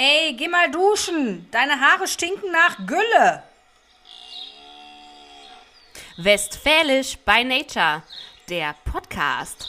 Ey, geh mal duschen. Deine Haare stinken nach Gülle. Westfälisch by Nature, der Podcast.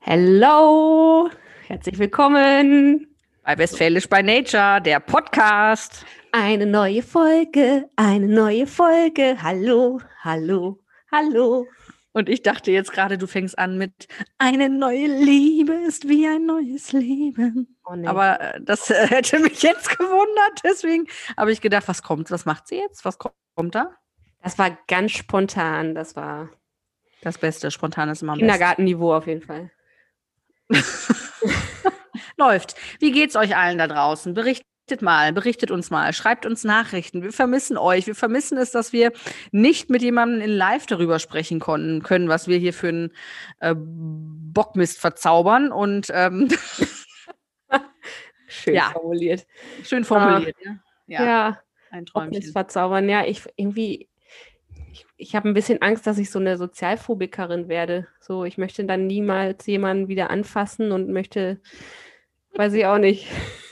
Hello, herzlich willkommen bei Westfälisch by Nature, der Podcast. Eine neue Folge, eine neue Folge. Hallo, hallo, hallo. Und ich dachte jetzt gerade, du fängst an mit Eine neue Liebe ist wie ein neues Leben. Oh nee. Aber äh, das äh, hätte mich jetzt gewundert. Deswegen habe ich gedacht, was kommt? Was macht sie jetzt? Was kommt da? Das war ganz spontan. Das war das Beste. Spontan ist immer am Kindergartenniveau auf jeden Fall. Läuft. Wie geht's euch allen da draußen? Berichtet Berichtet mal, berichtet uns mal, schreibt uns Nachrichten. Wir vermissen euch. Wir vermissen es, dass wir nicht mit jemandem in Live darüber sprechen konnten, können, was wir hier für einen äh, Bockmist verzaubern. Und ähm, schön ja. formuliert. Schön formuliert, ah, ja. ja. Ein Träumchen. Bockmist verzaubern, ja. Ich irgendwie, ich, ich habe ein bisschen Angst, dass ich so eine Sozialphobikerin werde. So, ich möchte dann niemals jemanden wieder anfassen und möchte, weiß ich auch nicht.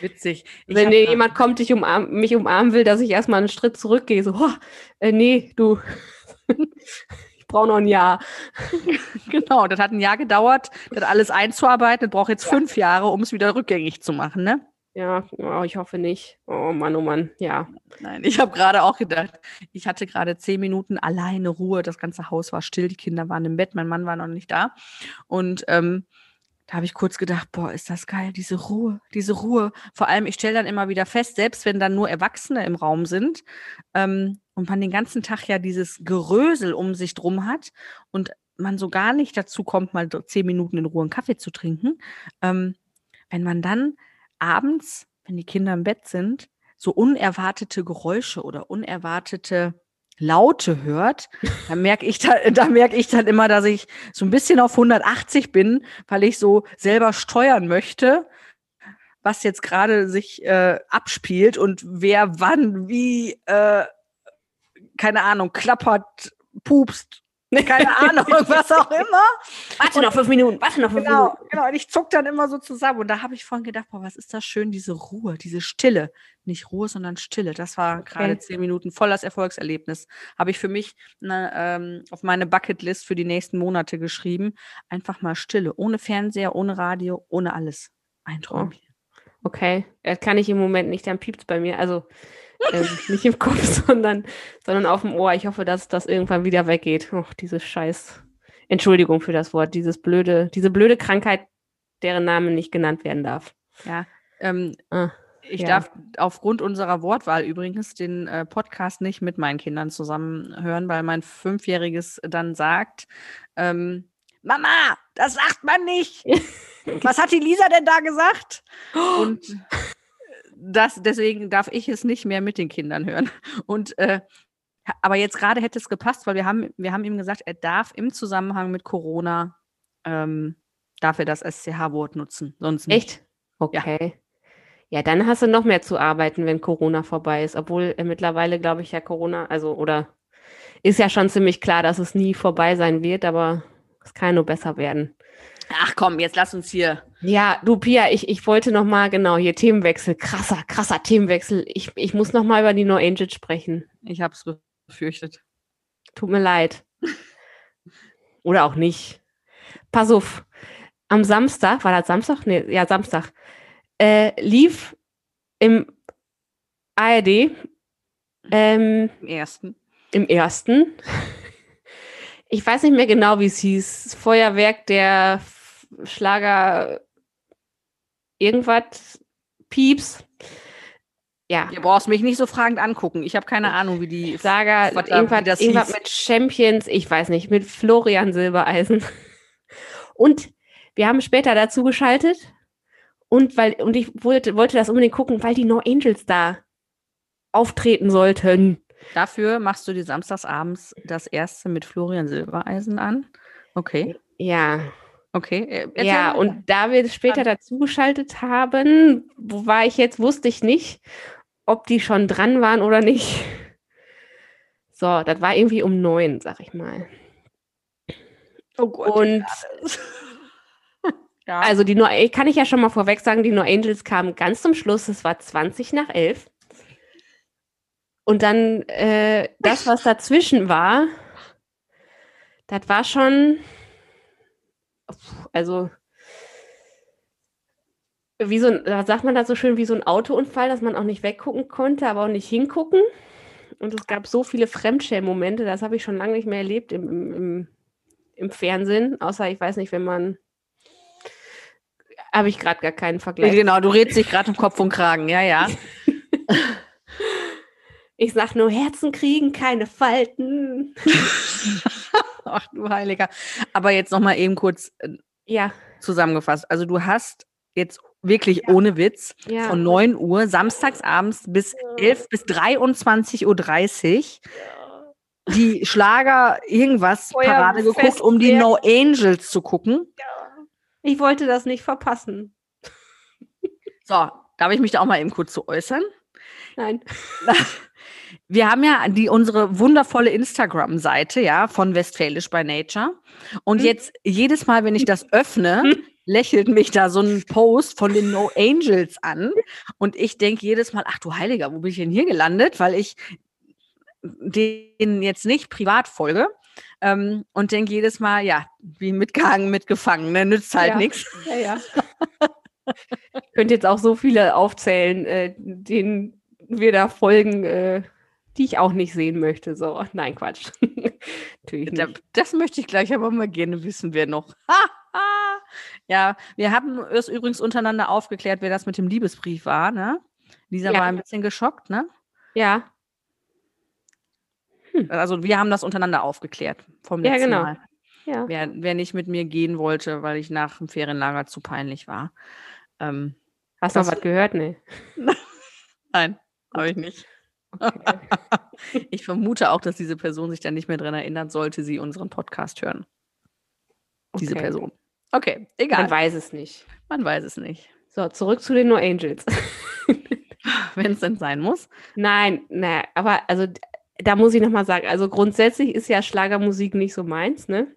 Witzig. Ich Wenn jemand kommt, dich umarm, mich umarmen will, dass ich erstmal einen Schritt zurückgehe, so, oh, äh, nee, du, ich brauche noch ein Jahr. genau, das hat ein Jahr gedauert, das alles einzuarbeiten. Das braucht jetzt ja. fünf Jahre, um es wieder rückgängig zu machen, ne? Ja, oh, ich hoffe nicht. Oh Mann, oh Mann, ja. Nein, ich habe gerade auch gedacht, ich hatte gerade zehn Minuten alleine Ruhe. Das ganze Haus war still, die Kinder waren im Bett, mein Mann war noch nicht da. Und ähm, da habe ich kurz gedacht, boah, ist das geil, diese Ruhe, diese Ruhe. Vor allem, ich stelle dann immer wieder fest, selbst wenn dann nur Erwachsene im Raum sind ähm, und man den ganzen Tag ja dieses Gerösel um sich drum hat und man so gar nicht dazu kommt, mal zehn Minuten in Ruhe einen Kaffee zu trinken, ähm, wenn man dann abends, wenn die Kinder im Bett sind, so unerwartete Geräusche oder unerwartete Laute hört, dann merke ich, da, da merke ich dann immer, dass ich so ein bisschen auf 180 bin, weil ich so selber steuern möchte, was jetzt gerade sich äh, abspielt und wer wann wie, äh, keine Ahnung, klappert, pupst, keine Ahnung, was auch immer. Warte noch fünf Minuten, warte noch fünf genau, Minuten. Genau, und ich zuck dann immer so zusammen. Und da habe ich vorhin gedacht, boah, was ist das schön, diese Ruhe, diese Stille. Nicht Ruhe, sondern Stille. Das war okay. gerade zehn Minuten voll das Erfolgserlebnis. Habe ich für mich ne, ähm, auf meine Bucketlist für die nächsten Monate geschrieben. Einfach mal Stille. Ohne Fernseher, ohne Radio, ohne alles. Ein Träumchen. Okay, das kann ich im Moment nicht, dann piept bei mir. Also äh, nicht im Kopf, sondern, sondern auf dem Ohr. Ich hoffe, dass das irgendwann wieder weggeht. Och, diese Scheiß. Entschuldigung für das Wort, dieses blöde, diese blöde Krankheit, deren Name nicht genannt werden darf. Ja. Ähm, ah, ich ja. darf aufgrund unserer Wortwahl übrigens den äh, Podcast nicht mit meinen Kindern zusammen hören, weil mein Fünfjähriges dann sagt, ähm, Mama, das sagt man nicht. Was hat die Lisa denn da gesagt? Und das, deswegen darf ich es nicht mehr mit den Kindern hören. Und äh, aber jetzt gerade hätte es gepasst, weil wir haben, wir haben ihm gesagt, er darf im Zusammenhang mit Corona ähm, darf er das SCH-Wort nutzen, sonst nicht. Echt? Okay. Ja. ja. dann hast du noch mehr zu arbeiten, wenn Corona vorbei ist. Obwohl äh, mittlerweile, glaube ich, ja Corona, also oder ist ja schon ziemlich klar, dass es nie vorbei sein wird, aber es kann nur besser werden. Ach komm, jetzt lass uns hier. Ja, du Pia, ich, ich wollte noch mal genau hier Themenwechsel, krasser, krasser Themenwechsel. Ich, ich muss noch mal über die No Angels sprechen. Ich habe es befürchtet. Tut mir leid. Oder auch nicht. Pass auf. Am Samstag, war das Samstag? Nee, ja, Samstag. Äh, lief im ARD ähm, im ersten. Im ersten. Ich weiß nicht mehr genau, wie es hieß. Feuerwerk der Schlager irgendwas Pieps. Ja. Du brauchst mich nicht so fragend angucken. Ich habe keine Ahnung, wie die Saga, was, irgendwas, irgendwas mit Champions, ich weiß nicht, mit Florian Silbereisen. Und wir haben später dazu geschaltet und weil und ich wollte, wollte das unbedingt gucken, weil die No Angels da auftreten sollten. Dafür machst du die samstagsabends das erste mit Florian Silbereisen an. Okay. Ja. Okay. Äh, erzähl ja, weiter. und da wir später dazugeschaltet haben, wo war ich jetzt, wusste ich nicht, ob die schon dran waren oder nicht. So, das war irgendwie um neun, sag ich mal. Oh Gott. Und Ja. Also die No kann ich ja schon mal vorweg sagen, die No Angels kamen ganz zum Schluss, es war 20 nach 11. Und dann äh, das, was dazwischen war, das war schon, also wie so ein, da sagt man das so schön, wie so ein Autounfall, dass man auch nicht weggucken konnte, aber auch nicht hingucken. Und es gab so viele Fremdschämen-Momente, das habe ich schon lange nicht mehr erlebt im, im, im Fernsehen, außer ich weiß nicht, wenn man habe ich gerade gar keinen Vergleich. Genau, du redest dich gerade im Kopf und Kragen, ja, ja. ich sag nur Herzen kriegen, keine Falten. Ach du Heiliger. Aber jetzt noch mal eben kurz äh, ja. zusammengefasst. Also du hast jetzt wirklich ja. ohne Witz ja. von 9 Uhr samstags abends bis 11 bis 23.30 Uhr die Schlager irgendwas Feuer Parade geguckt, um die No Angels zu gucken. Ja. Ich wollte das nicht verpassen. So, darf ich mich da auch mal eben kurz zu äußern? Nein. Wir haben ja die, unsere wundervolle Instagram-Seite, ja, von Westfälisch by Nature. Und hm. jetzt jedes Mal, wenn ich das öffne, hm. lächelt mich da so ein Post von den No Angels an. Und ich denke jedes Mal, ach du Heiliger, wo bin ich denn hier gelandet? Weil ich den jetzt nicht privat folge. Ähm, und denke jedes Mal, ja, wie mitgehangen, mitgefangen, ne? nützt halt ja. nichts. Ja, ja. ich könnte jetzt auch so viele aufzählen, äh, denen wir da folgen, äh, die ich auch nicht sehen möchte. So, nein, Quatsch. Natürlich nicht. Das möchte ich gleich aber mal gerne wissen, wer noch. ja, wir haben es übrigens untereinander aufgeklärt, wer das mit dem Liebesbrief war, ne? Lisa ja. war ein bisschen geschockt, ne? Ja. Hm. Also wir haben das untereinander aufgeklärt vom letzten ja, genau. Mal. Ja. Wer, wer nicht mit mir gehen wollte, weil ich nach dem Ferienlager zu peinlich war. Ähm, Hast du noch was gehört? Nee. Nein, habe ich nicht. Okay. ich vermute auch, dass diese Person sich dann nicht mehr daran erinnern sollte, sie unseren Podcast hören. Diese okay. Person. Okay, egal. Man weiß es nicht. Man weiß es nicht. So, zurück zu den No Angels. Wenn es denn sein muss. Nein, naja, aber also da muss ich nochmal sagen, also grundsätzlich ist ja Schlagermusik nicht so meins, ne?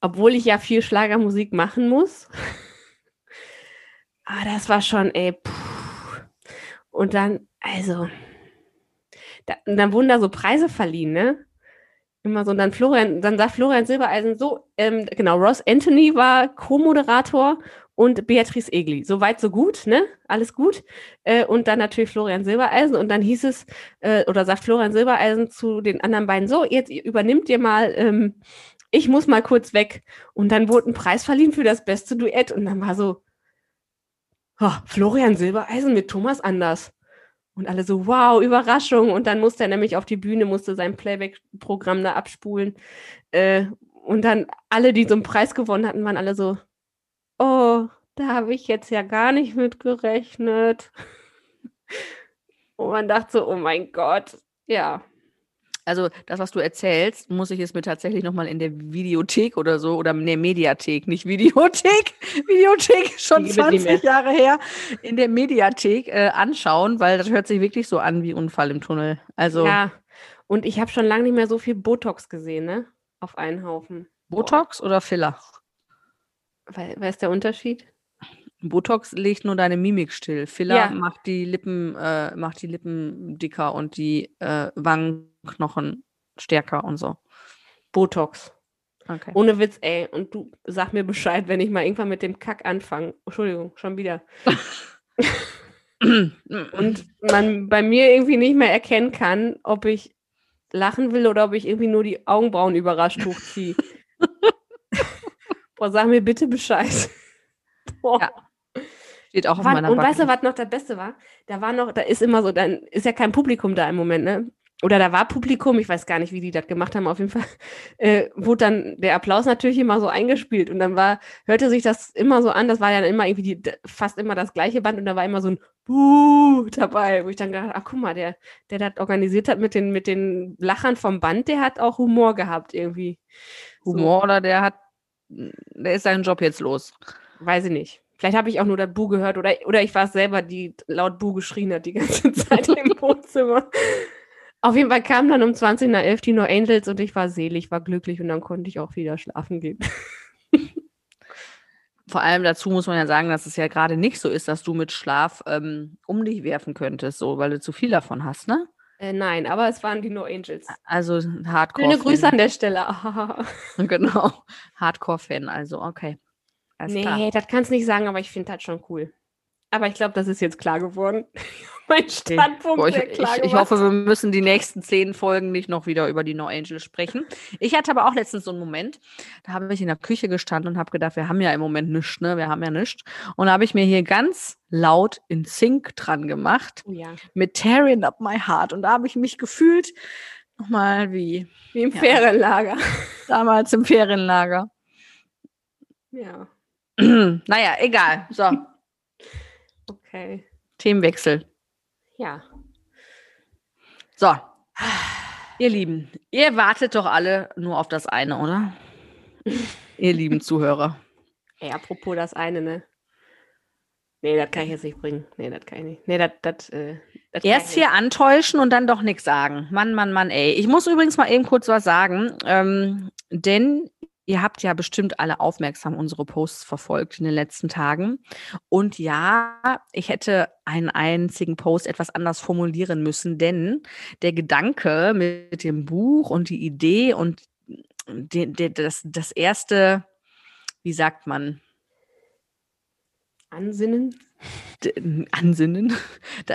Obwohl ich ja viel Schlagermusik machen muss. Aber das war schon, ey, puh. Und dann, also, da, dann wurden da so Preise verliehen, ne? Immer so, und dann Florian, dann sagt Florian Silbereisen so, ähm, genau, Ross Anthony war Co-Moderator und Beatrice Egli. Soweit, so gut, ne? Alles gut. Äh, und dann natürlich Florian Silbereisen. Und dann hieß es, äh, oder sagt Florian Silbereisen zu den anderen beiden, so, jetzt übernimmt ihr mal, ähm, ich muss mal kurz weg. Und dann wurde ein Preis verliehen für das beste Duett. Und dann war so, oh, Florian Silbereisen mit Thomas Anders. Und alle so, wow, Überraschung. Und dann musste er nämlich auf die Bühne, musste sein Playback-Programm da abspulen. Äh, und dann alle, die so einen Preis gewonnen hatten, waren alle so, oh, da habe ich jetzt ja gar nicht mit gerechnet. Und man dachte so, oh mein Gott, ja. Also das, was du erzählst, muss ich es mir tatsächlich nochmal in der Videothek oder so, oder in der Mediathek, nicht Videothek, Videothek, schon 20 Jahre her, in der Mediathek äh, anschauen, weil das hört sich wirklich so an wie Unfall im Tunnel. Also ja, und ich habe schon lange nicht mehr so viel Botox gesehen, ne? Auf einen Haufen. Botox oder Filler? Was ist der Unterschied? Botox legt nur deine Mimik still. Filler ja. macht die Lippen, äh, macht die Lippen dicker und die äh, Wangenknochen stärker und so. Botox. Okay. Ohne Witz, ey. Und du sag mir Bescheid, wenn ich mal irgendwann mit dem Kack anfange. Entschuldigung, schon wieder. und man bei mir irgendwie nicht mehr erkennen kann, ob ich lachen will oder ob ich irgendwie nur die Augenbrauen überrascht hochziehe. Boah, sag mir bitte Bescheid. Boah. Ja. Steht auch auf war, meiner Und weißt du, was noch das Beste war? Da war noch, da ist immer so, dann ist ja kein Publikum da im Moment, ne? Oder da war Publikum, ich weiß gar nicht, wie die das gemacht haben, auf jeden Fall, äh, wurde dann der Applaus natürlich immer so eingespielt und dann war, hörte sich das immer so an, das war ja immer irgendwie die, fast immer das gleiche Band und da war immer so ein Buh dabei, wo ich dann gedacht, ach guck mal, der, der das organisiert hat mit den, mit den Lachern vom Band, der hat auch Humor gehabt irgendwie. Humor so. oder der hat der ist seinen Job jetzt los. Weiß ich nicht. Vielleicht habe ich auch nur das Bu gehört oder, oder ich war es selber, die laut Bu geschrien hat die ganze Zeit im Wohnzimmer. Auf jeden Fall kam dann um 20 nach 11 die No Angels und ich war selig, war glücklich und dann konnte ich auch wieder schlafen gehen. Vor allem dazu muss man ja sagen, dass es ja gerade nicht so ist, dass du mit Schlaf ähm, um dich werfen könntest, so, weil du zu viel davon hast, ne? Äh, nein, aber es waren die No Angels. Also Hardcore. Schöne Grüße an der Stelle. genau. Hardcore-Fan, also, okay. Alles nee, klar. das kannst du nicht sagen, aber ich finde das schon cool. Aber ich glaube, das ist jetzt klar geworden. mein Standpunkt Boah, ich, klar ich, ich, hoffe, wir müssen die nächsten zehn Folgen nicht noch wieder über die No Angels sprechen. Ich hatte aber auch letztens so einen Moment, da habe ich in der Küche gestanden und habe gedacht, wir haben ja im Moment nichts, ne? Wir haben ja nichts. Und da habe ich mir hier ganz laut in Sync dran gemacht oh ja. mit Tearing Up My Heart. Und da habe ich mich gefühlt nochmal wie, wie im ja, Ferienlager. Damals im Ferienlager. Ja. naja, egal. So. Okay. Themenwechsel. Ja. So. Ihr Lieben, ihr wartet doch alle nur auf das eine, oder? ihr lieben Zuhörer. Ey, apropos das eine, ne? Nee, das kann ich jetzt nicht bringen. Nee, das kann ich nicht. Nee, das, das, äh, das Erst hier antäuschen und dann doch nichts sagen. Mann, Mann, Mann, ey. Ich muss übrigens mal eben kurz was sagen, ähm, denn Ihr habt ja bestimmt alle aufmerksam unsere Posts verfolgt in den letzten Tagen. Und ja, ich hätte einen einzigen Post etwas anders formulieren müssen, denn der Gedanke mit dem Buch und die Idee und die, die, das, das erste, wie sagt man? Ansinnen? Ansinnen.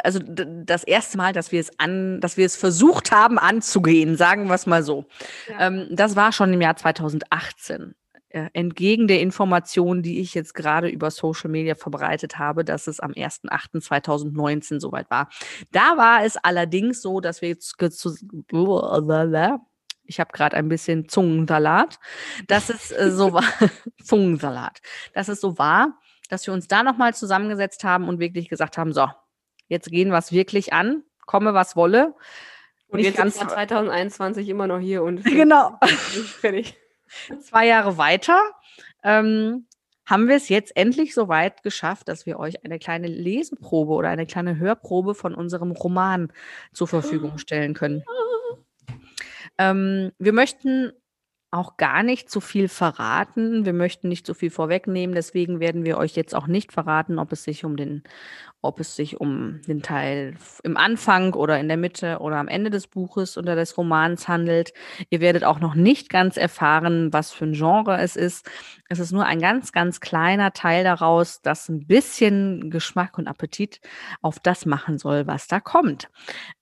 Also das erste Mal, dass wir es an, dass wir es versucht haben anzugehen, sagen wir es mal so. Ja. Ähm, das war schon im Jahr 2018. Äh, entgegen der Information, die ich jetzt gerade über Social Media verbreitet habe, dass es am 1.8.2019 soweit war. Da war es allerdings so, dass wir jetzt ich habe gerade ein bisschen Zungensalat, dass es äh, so war, Zungensalat, dass es so war, dass wir uns da nochmal zusammengesetzt haben und wirklich gesagt haben, so, jetzt gehen wir es wirklich an, komme was wolle. Und Nicht jetzt ganz ist 2021 immer noch hier und genau. fertig. Zwei Jahre weiter ähm, haben wir es jetzt endlich so weit geschafft, dass wir euch eine kleine Leseprobe oder eine kleine Hörprobe von unserem Roman zur Verfügung stellen können. Ähm, wir möchten auch gar nicht zu viel verraten. Wir möchten nicht zu viel vorwegnehmen, deswegen werden wir euch jetzt auch nicht verraten, ob es sich um den, ob es sich um den Teil im Anfang oder in der Mitte oder am Ende des Buches oder des Romans handelt. Ihr werdet auch noch nicht ganz erfahren, was für ein Genre es ist. Es ist nur ein ganz, ganz kleiner Teil daraus, das ein bisschen Geschmack und Appetit auf das machen soll, was da kommt.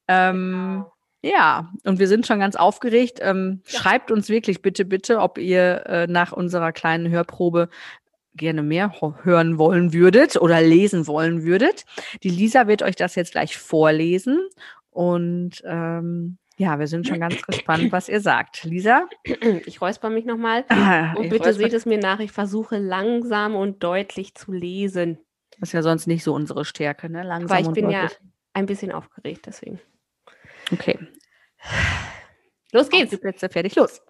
Ähm, genau. Ja, und wir sind schon ganz aufgeregt. Ähm, ja. Schreibt uns wirklich bitte, bitte, ob ihr äh, nach unserer kleinen Hörprobe gerne mehr hören wollen würdet oder lesen wollen würdet. Die Lisa wird euch das jetzt gleich vorlesen. Und ähm, ja, wir sind schon ganz gespannt, was ihr sagt. Lisa? Ich räusper mich nochmal. Ah, und bitte seht es mir nach, ich versuche langsam und deutlich zu lesen. Das ist ja sonst nicht so unsere Stärke, ne? Langsam Aber ich bin deutlich. ja ein bisschen aufgeregt, deswegen. Okay. Los geht's. Die Plätze fertig, los.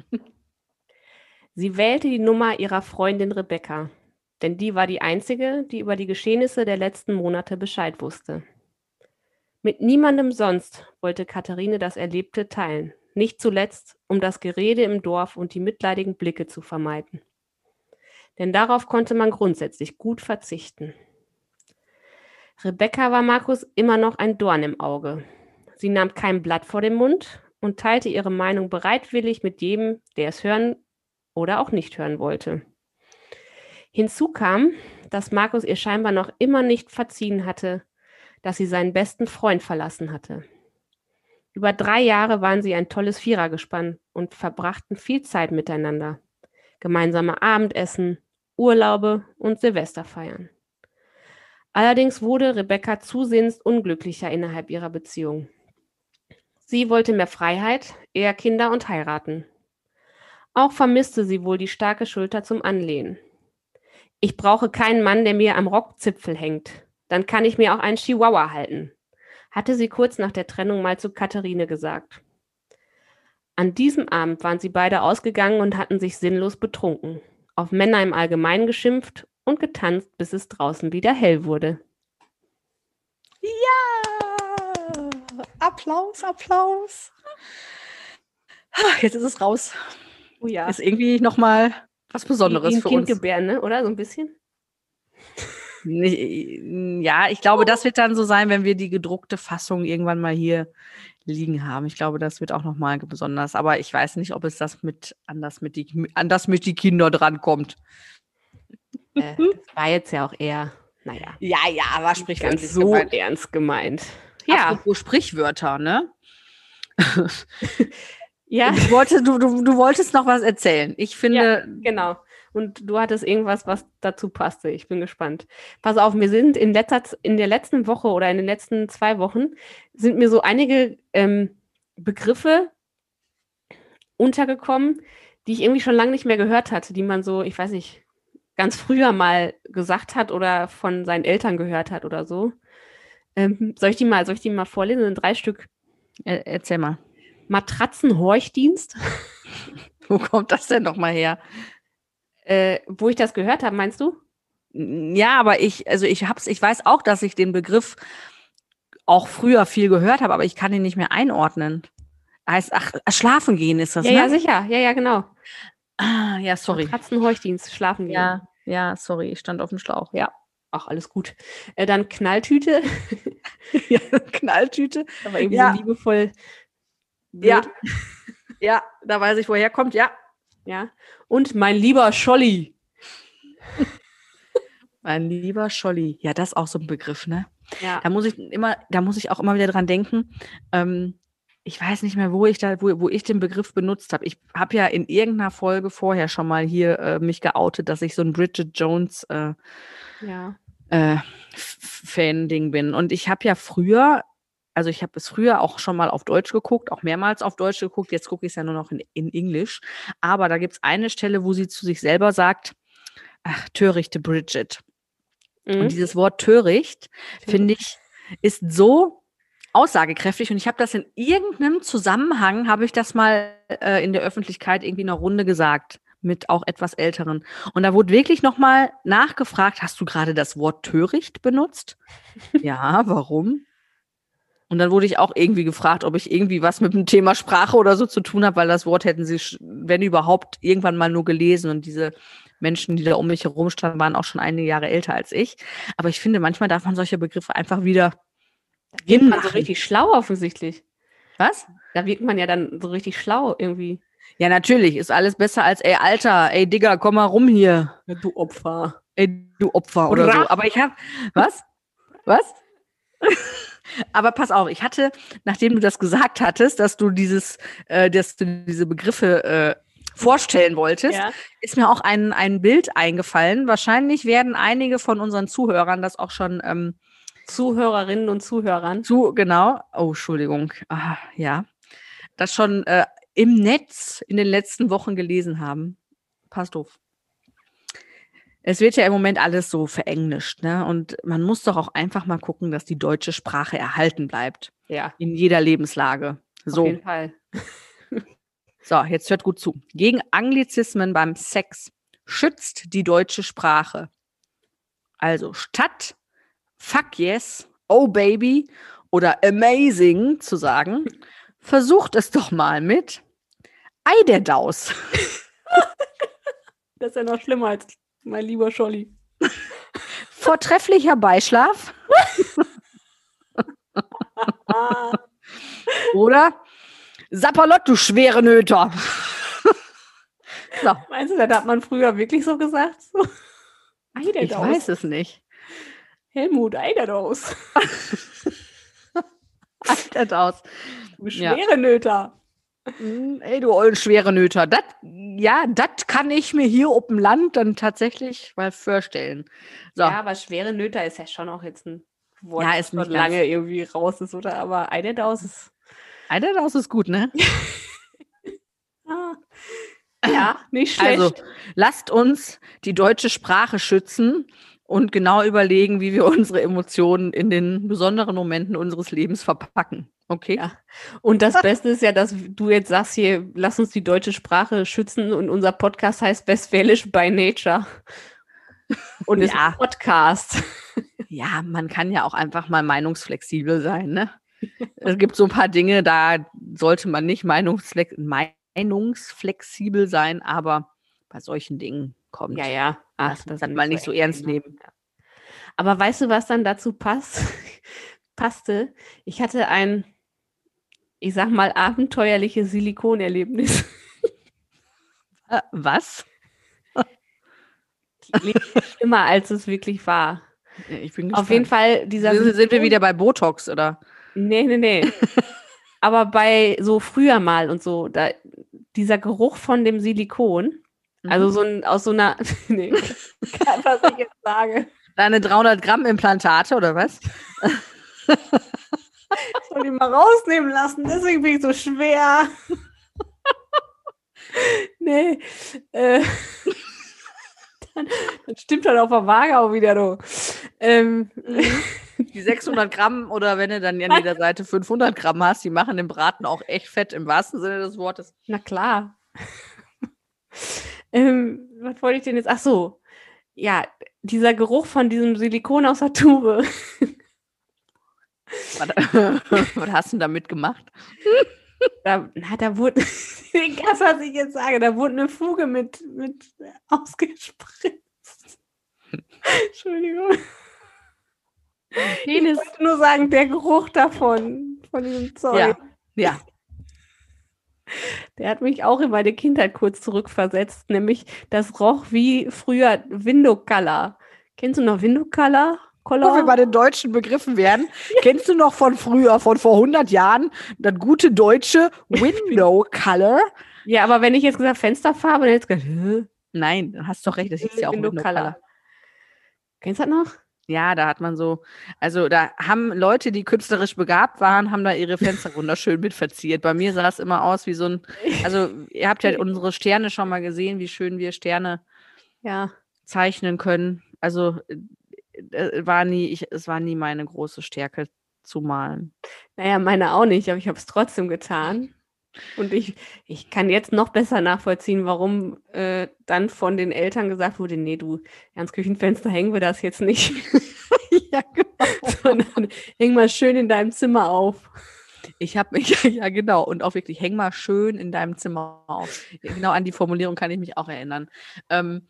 Sie wählte die Nummer ihrer Freundin Rebecca, denn die war die einzige, die über die Geschehnisse der letzten Monate Bescheid wusste. Mit niemandem sonst wollte Katharine das Erlebte teilen, nicht zuletzt, um das Gerede im Dorf und die mitleidigen Blicke zu vermeiden. Denn darauf konnte man grundsätzlich gut verzichten. Rebecca war Markus immer noch ein Dorn im Auge, Sie nahm kein Blatt vor den Mund und teilte ihre Meinung bereitwillig mit jedem, der es hören oder auch nicht hören wollte. Hinzu kam, dass Markus ihr scheinbar noch immer nicht verziehen hatte, dass sie seinen besten Freund verlassen hatte. Über drei Jahre waren sie ein tolles Vierergespann und verbrachten viel Zeit miteinander. Gemeinsame Abendessen, Urlaube und Silvesterfeiern. Allerdings wurde Rebecca zusehends unglücklicher innerhalb ihrer Beziehung. Sie wollte mehr Freiheit, eher Kinder und heiraten. Auch vermisste sie wohl die starke Schulter zum Anlehnen. Ich brauche keinen Mann, der mir am Rockzipfel hängt. Dann kann ich mir auch einen Chihuahua halten, hatte sie kurz nach der Trennung mal zu Katharine gesagt. An diesem Abend waren sie beide ausgegangen und hatten sich sinnlos betrunken, auf Männer im Allgemeinen geschimpft und getanzt, bis es draußen wieder hell wurde. Ja! Applaus, Applaus. Jetzt ist es raus. Oh ja. Ist irgendwie nochmal was Besonderes für kind uns. Gebären, ne? oder? So ein bisschen? Ja, ich glaube, das wird dann so sein, wenn wir die gedruckte Fassung irgendwann mal hier liegen haben. Ich glaube, das wird auch nochmal besonders. Aber ich weiß nicht, ob es das mit anders mit die, anders mit die Kinder drankommt. Äh, das war jetzt ja auch eher, naja. Ja, ja, war sprichwörtlich ganz so gemeint. ernst gemeint. Ja. Apropos Sprichwörter, ne? ja. Ich wollte, du, du, du wolltest noch was erzählen. Ich finde. Ja, genau. Und du hattest irgendwas, was dazu passte. Ich bin gespannt. Pass auf, mir sind in, letzter, in der letzten Woche oder in den letzten zwei Wochen sind mir so einige ähm, Begriffe untergekommen, die ich irgendwie schon lange nicht mehr gehört hatte, die man so, ich weiß nicht, ganz früher mal gesagt hat oder von seinen Eltern gehört hat oder so. Ähm, soll ich die mal, soll ich die mal vorlesen? Sind drei Stück. Er, erzähl mal. Matratzenhorchdienst. Wo kommt das denn nochmal her? Äh, wo ich das gehört habe, meinst du? Ja, aber ich, also ich hab's, ich weiß auch, dass ich den Begriff auch früher viel gehört habe, aber ich kann ihn nicht mehr einordnen. Heißt, ach, schlafen gehen ist das, ja, ne? Ja, sicher. Ja, ja, genau. Ah, ja, sorry. Katzenhorchdienst, schlafen gehen. Ja, ja, sorry, ich stand auf dem Schlauch. Ja. Ach, alles gut. Äh, dann Knalltüte. ja, Knalltüte. Aber irgendwie ja. so liebevoll. Blöd. Ja. ja, da weiß ich, woher kommt, ja. Ja. Und mein lieber Scholli. mein lieber Scholli. Ja, das ist auch so ein Begriff, ne? Ja. Da muss ich immer, da muss ich auch immer wieder dran denken. Ähm, ich weiß nicht mehr, wo ich da, wo, wo ich den Begriff benutzt habe. Ich habe ja in irgendeiner Folge vorher schon mal hier äh, mich geoutet, dass ich so ein Bridget Jones äh, ja. äh, Fan-Ding bin. Und ich habe ja früher also ich habe es früher auch schon mal auf Deutsch geguckt, auch mehrmals auf Deutsch geguckt. Jetzt gucke ich es ja nur noch in, in Englisch. Aber da gibt es eine Stelle, wo sie zu sich selber sagt, ach, törichte Bridget. Mhm. Und dieses Wort töricht, finde ich, ist so aussagekräftig. Und ich habe das in irgendeinem Zusammenhang, habe ich das mal äh, in der Öffentlichkeit irgendwie in einer Runde gesagt mit auch etwas Älteren. Und da wurde wirklich nochmal nachgefragt, hast du gerade das Wort töricht benutzt? ja, warum? Und dann wurde ich auch irgendwie gefragt, ob ich irgendwie was mit dem Thema Sprache oder so zu tun habe, weil das Wort hätten sie, wenn überhaupt, irgendwann mal nur gelesen. Und diese Menschen, die da um mich herum standen, waren auch schon einige Jahre älter als ich. Aber ich finde, manchmal darf man solche Begriffe einfach wieder wird man so richtig schlau offensichtlich. Was? Da wirkt man ja dann so richtig schlau irgendwie. Ja, natürlich. Ist alles besser als, ey, Alter, ey, Digga, komm mal rum hier. Du Opfer. Ey, du Opfer oder, oder so. Aber ich hab, was? Was? Aber pass auf, ich hatte, nachdem du das gesagt hattest, dass du dieses, äh, dass du diese Begriffe äh, vorstellen wolltest, ja. ist mir auch ein, ein Bild eingefallen. Wahrscheinlich werden einige von unseren Zuhörern das auch schon ähm, Zuhörerinnen und Zuhörern. Zu, genau. Oh, Entschuldigung. Ah, ja. Das schon äh, im Netz in den letzten Wochen gelesen haben. Passt auf es wird ja im Moment alles so verenglischt, ne? Und man muss doch auch einfach mal gucken, dass die deutsche Sprache erhalten bleibt. Ja. In jeder Lebenslage. So. Auf jeden Fall. so, jetzt hört gut zu. Gegen Anglizismen beim Sex schützt die deutsche Sprache. Also statt fuck yes, oh baby oder amazing zu sagen, versucht es doch mal mit Ei der Daus. das ist ja noch schlimmer als mein lieber Scholli. Vortrefflicher Beischlaf. Oder Sapperlott, du schwere Nöter. so. Meinst du, das hat man früher wirklich so gesagt? So? ich weiß es nicht. Helmut Eiderdaus. Eiderdaus. Du schwere ja. Nöter. Hm, ey, du ollen schwere Nöter. Das, ja, das kann ich mir hier auf dem Land dann tatsächlich mal vorstellen. So. Ja, aber schwere Nöter ist ja schon auch jetzt ein Wort, ja, ist das schon lange irgendwie raus ist, oder? Aber Eiderdaus ist. Eiderdaus ist gut, ne? Ja, nicht schlecht. Also, lasst uns die deutsche Sprache schützen und genau überlegen, wie wir unsere Emotionen in den besonderen Momenten unseres Lebens verpacken. Okay. Ja. Und das Beste ist ja, dass du jetzt sagst hier, lass uns die deutsche Sprache schützen und unser Podcast heißt Westfälisch by Nature. Und ist ein Podcast. Ja, man kann ja auch einfach mal meinungsflexibel sein, ne? es gibt so ein paar Dinge, da sollte man nicht meinungsflex meinungsflexibel sein, aber bei solchen Dingen kommt. Ja, ja. Ach, das, das dann mal nicht so ernst nehmen. Aber weißt du, was dann dazu passt? passte? Ich hatte ein, ich sag mal, abenteuerliches Silikonerlebnis. Äh, Was? Schlimmer, als es wirklich war. Ich bin Auf jeden Fall dieser Sind, sind wir wieder bei Botox, oder? Nee, nee, nee. Aber bei so früher mal und so, da, dieser Geruch von dem Silikon, also Mhm. so ein, aus so einer, nee, was ich jetzt sage. Deine 300 Gramm Implantate, oder was? Ich soll die mal rausnehmen lassen, deswegen bin ich so schwer. nee, äh, dann, dann stimmt dann auf der Waage auch wieder so. Ähm, Die 600 Gramm oder wenn du dann an jeder Seite 500 Gramm hast, die machen den Braten auch echt fett im wahrsten Sinne des Wortes. Na klar. ähm, was wollte ich denn jetzt? Ach so. Ja, dieser Geruch von diesem Silikon aus der Tube. Was, was hast du denn damit gemacht? Da, na, da wurde, das, was ich jetzt sage, da wurde eine Fuge mit, mit ausgespritzt. Entschuldigung. Penis. Ich wollte nur sagen, der Geruch davon, von diesem Zeug, Ja. Ja. der hat mich auch in meine Kindheit kurz zurückversetzt, nämlich das roch wie früher Window Color. Kennst du noch Window Color? Wo wir bei den deutschen Begriffen werden. Kennst du noch von früher, von vor 100 Jahren, das gute deutsche Window Color? Ja, aber wenn ich jetzt gesagt Fensterfarbe, dann hätte ich gesagt, hä? Nein, du hast doch recht, das hieß ja auch Window Window, Color. Color. Kennst du das noch? Ja, da hat man so, also da haben Leute, die künstlerisch begabt waren, haben da ihre Fenster wunderschön mit verziert. Bei mir sah es immer aus wie so ein, also ihr habt ja unsere Sterne schon mal gesehen, wie schön wir Sterne Ja. zeichnen können. Also war nie, ich, es war nie meine große Stärke zu malen. Naja, meine auch nicht, aber ich habe es trotzdem getan. Und ich, ich kann jetzt noch besser nachvollziehen, warum äh, dann von den Eltern gesagt wurde, nee, du, ans Küchenfenster hängen wir das jetzt nicht, ja, genau. sondern häng mal schön in deinem Zimmer auf. Ich habe mich, ja genau, und auch wirklich, häng mal schön in deinem Zimmer auf. Genau an die Formulierung kann ich mich auch erinnern. Ähm,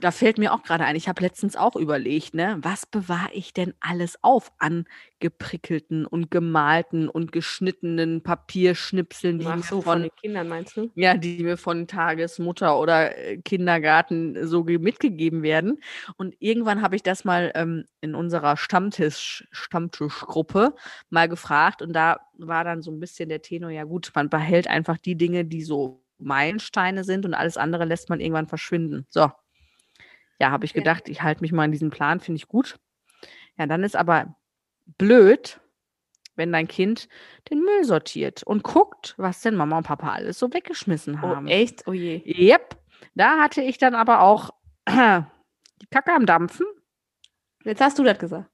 da fällt mir auch gerade ein, ich habe letztens auch überlegt, ne, was bewahre ich denn alles auf an geprickelten und gemalten und geschnittenen Papierschnipseln, die Ach mir so, von von, den Kindern meinst du? ja, die mir von Tagesmutter oder äh, Kindergarten so ge- mitgegeben werden. Und irgendwann habe ich das mal ähm, in unserer Stammtisch, Stammtischgruppe mal gefragt und da war dann so ein bisschen der Tenor, ja gut, man behält einfach die Dinge, die so Meilensteine sind und alles andere lässt man irgendwann verschwinden. So. Ja, habe ich Ja. gedacht, ich halte mich mal an diesen Plan, finde ich gut. Ja, dann ist aber blöd, wenn dein Kind den Müll sortiert und guckt, was denn Mama und Papa alles so weggeschmissen Oh, haben. echt? Oh je. Yep. Da hatte ich dann aber auch die Kacke am Dampfen. Jetzt hast du das gesagt.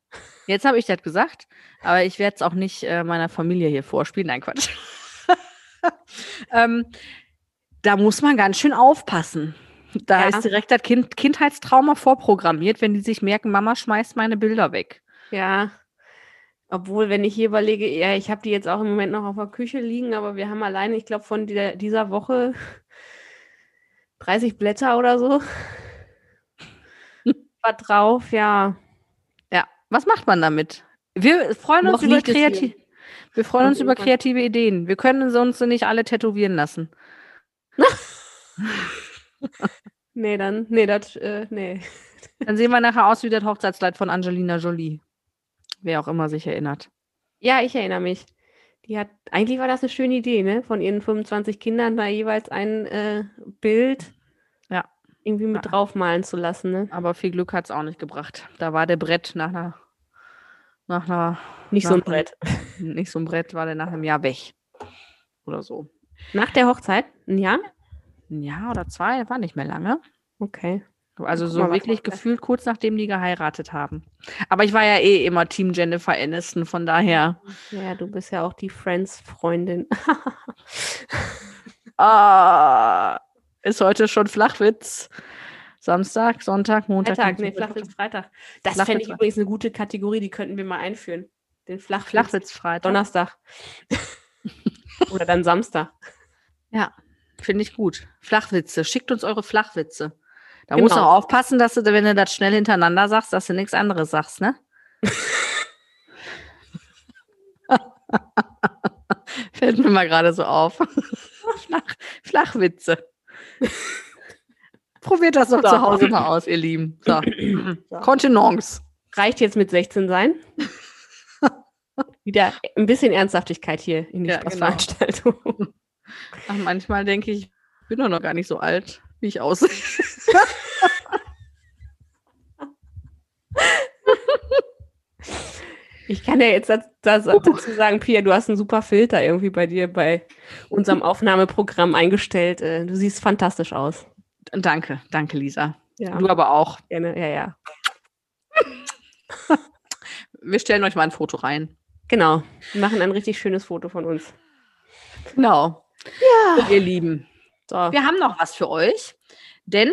Jetzt habe ich das gesagt, aber ich werde es auch nicht äh, meiner Familie hier vorspielen. Nein, Quatsch. ähm, da muss man ganz schön aufpassen. Da Ja. ist direkt das kind Kindheitstrauma vorprogrammiert, wenn die sich merken, Mama schmeißt meine Bilder weg. Ja. Obwohl, wenn ich hier überlege, ja, ich habe die jetzt auch im Moment noch auf der Küche liegen, aber wir haben alleine, ich glaube, von dieser, dieser Woche 30 Blätter oder so. Was drauf, ja. Ja, was macht man damit? Wir freuen uns Noch über kreativ. Wir freuen uns über kreative Ideen. Wir können uns nicht alle tätowieren lassen. Nee, dann, nee, das, äh, nee. Dann sehen wir nachher aus wie das Hochzeitskleid von Angelina Jolie. Wer auch immer sich erinnert. Ja, ich erinnere mich. Die hat, eigentlich war das eine schöne Idee, ne? Von ihren 25 Kindern da jeweils ein äh, Bild Ja. irgendwie mit Ja. draufmalen zu lassen, ne? Aber viel Glück hat es auch nicht gebracht. Da war der Brett nach einer, nach einer, Nicht so ein Nach- Brett. nicht so ein Brett, war der nach einem Jahr weg. Oder so. Nach der Hochzeit? Ein Jahr? Ein Jahr oder zwei, war nicht mehr lange. Okay. Also so wirklich gefühlt kurz nachdem die geheiratet haben. Aber ich war ja eh immer Team Jennifer Aniston, von daher. Ja, du bist ja auch die Friends-Freundin. Ah, ist heute schon Flachwitz. Samstag, Sonntag, Montag. Freitag, nee, Flachwitz Freitag. Das Flachwitz fände ich Freitag. übrigens eine gute Kategorie, die könnten wir mal einführen. Den Flachwitz. Flachwitzfreitag. Donnerstag. Oder dann Samstag. Finde ich gut. Flachwitze. Schickt uns eure Flachwitze. Da musst du Genau. auch aufpassen, dass du, wenn du das schnell hintereinander sagst, dass du nichts anderes sagst, ne? Fällt mir mal gerade so auf. Flach, Flachwitze. Probiert das doch So. zu Hause mal aus, ihr Lieben. So. Kontenance. Reicht jetzt mit 16 sein? Wieder ein bisschen Ernsthaftigkeit hier in die Ja, genau. Ach, manchmal denke ich, ich bin doch noch gar nicht so alt, wie ich aussehe. Ich kann ja jetzt das, das, dazu sagen, Pia, du hast einen super Filter irgendwie bei dir bei unserem Aufnahmeprogramm eingestellt. Äh, Du siehst fantastisch aus. Danke, danke, Lisa. Ja, Du aber auch. gerne. Ja, ja. Wir stellen euch mal ein Foto rein. Genau. Wir machen ein richtig schönes Foto von uns. Genau. Ja. Ihr Lieben. So. Wir haben noch was für euch, denn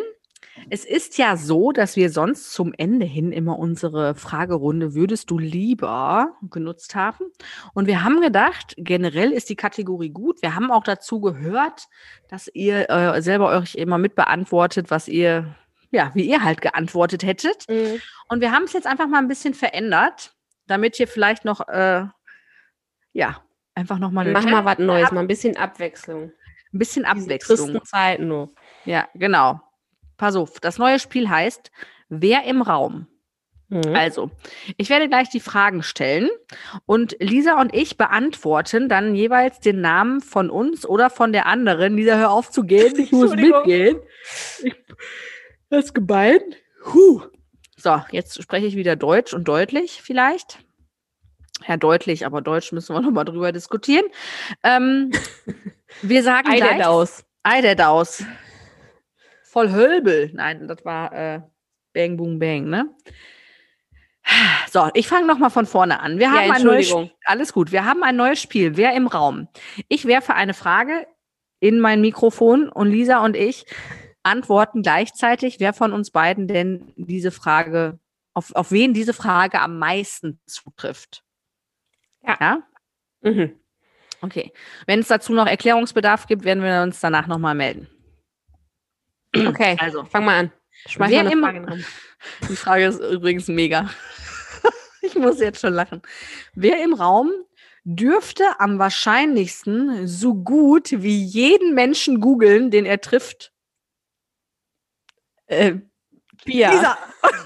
es ist ja so, dass wir sonst zum Ende hin immer unsere Fragerunde würdest du lieber genutzt haben. Und wir haben gedacht, generell ist die Kategorie gut. Wir haben auch dazu gehört, dass ihr äh, selber euch immer mit beantwortet, was ihr, ja, wie ihr halt geantwortet hättet. Mhm. Und wir haben es jetzt einfach mal ein bisschen verändert, damit ihr vielleicht noch, äh, ja, einfach noch mal eine Mach mal was Neues, mal ein bisschen Abwechslung. ein bisschen Abwechslung. Zeiten nur. Ja, genau. Pass auf, das neue Spiel heißt Wer im Raum? Mhm. Also, ich werde gleich die Fragen stellen und Lisa und ich beantworten dann jeweils den Namen von uns oder von der anderen. Lisa, hör auf zu gehen, ich muss mitgehen. Ich, das Gebein. Huh. So, jetzt spreche ich wieder Deutsch und deutlich vielleicht. Ja, deutlich, aber Deutsch müssen wir nochmal drüber diskutieren. Ähm, wir sagen gleich, der Daus. Voll Hölbel. Nein, das war äh, Bang Boom Bang, ne? So, ich fange noch mal von vorne an. Wir Ja, haben ein neues Entschuldigung. alles gut. Wir haben ein neues Spiel. Wer im Raum? Ich werfe eine Frage in mein Mikrofon und Lisa und ich antworten gleichzeitig, wer von uns beiden denn diese Frage, auf, auf wen diese Frage am meisten zutrifft. Ja. ja? Mhm. Okay. Wenn es dazu noch Erklärungsbedarf gibt, werden wir uns danach noch mal melden. Okay, Also, fang mal an. Schmeiß Wer mal eine Frage in den Raum. Die Frage ist übrigens mega. Ich muss jetzt schon lachen. Wer im Raum dürfte am wahrscheinlichsten so gut wie jeden Menschen googeln, den er trifft? Äh, Pia. Lisa.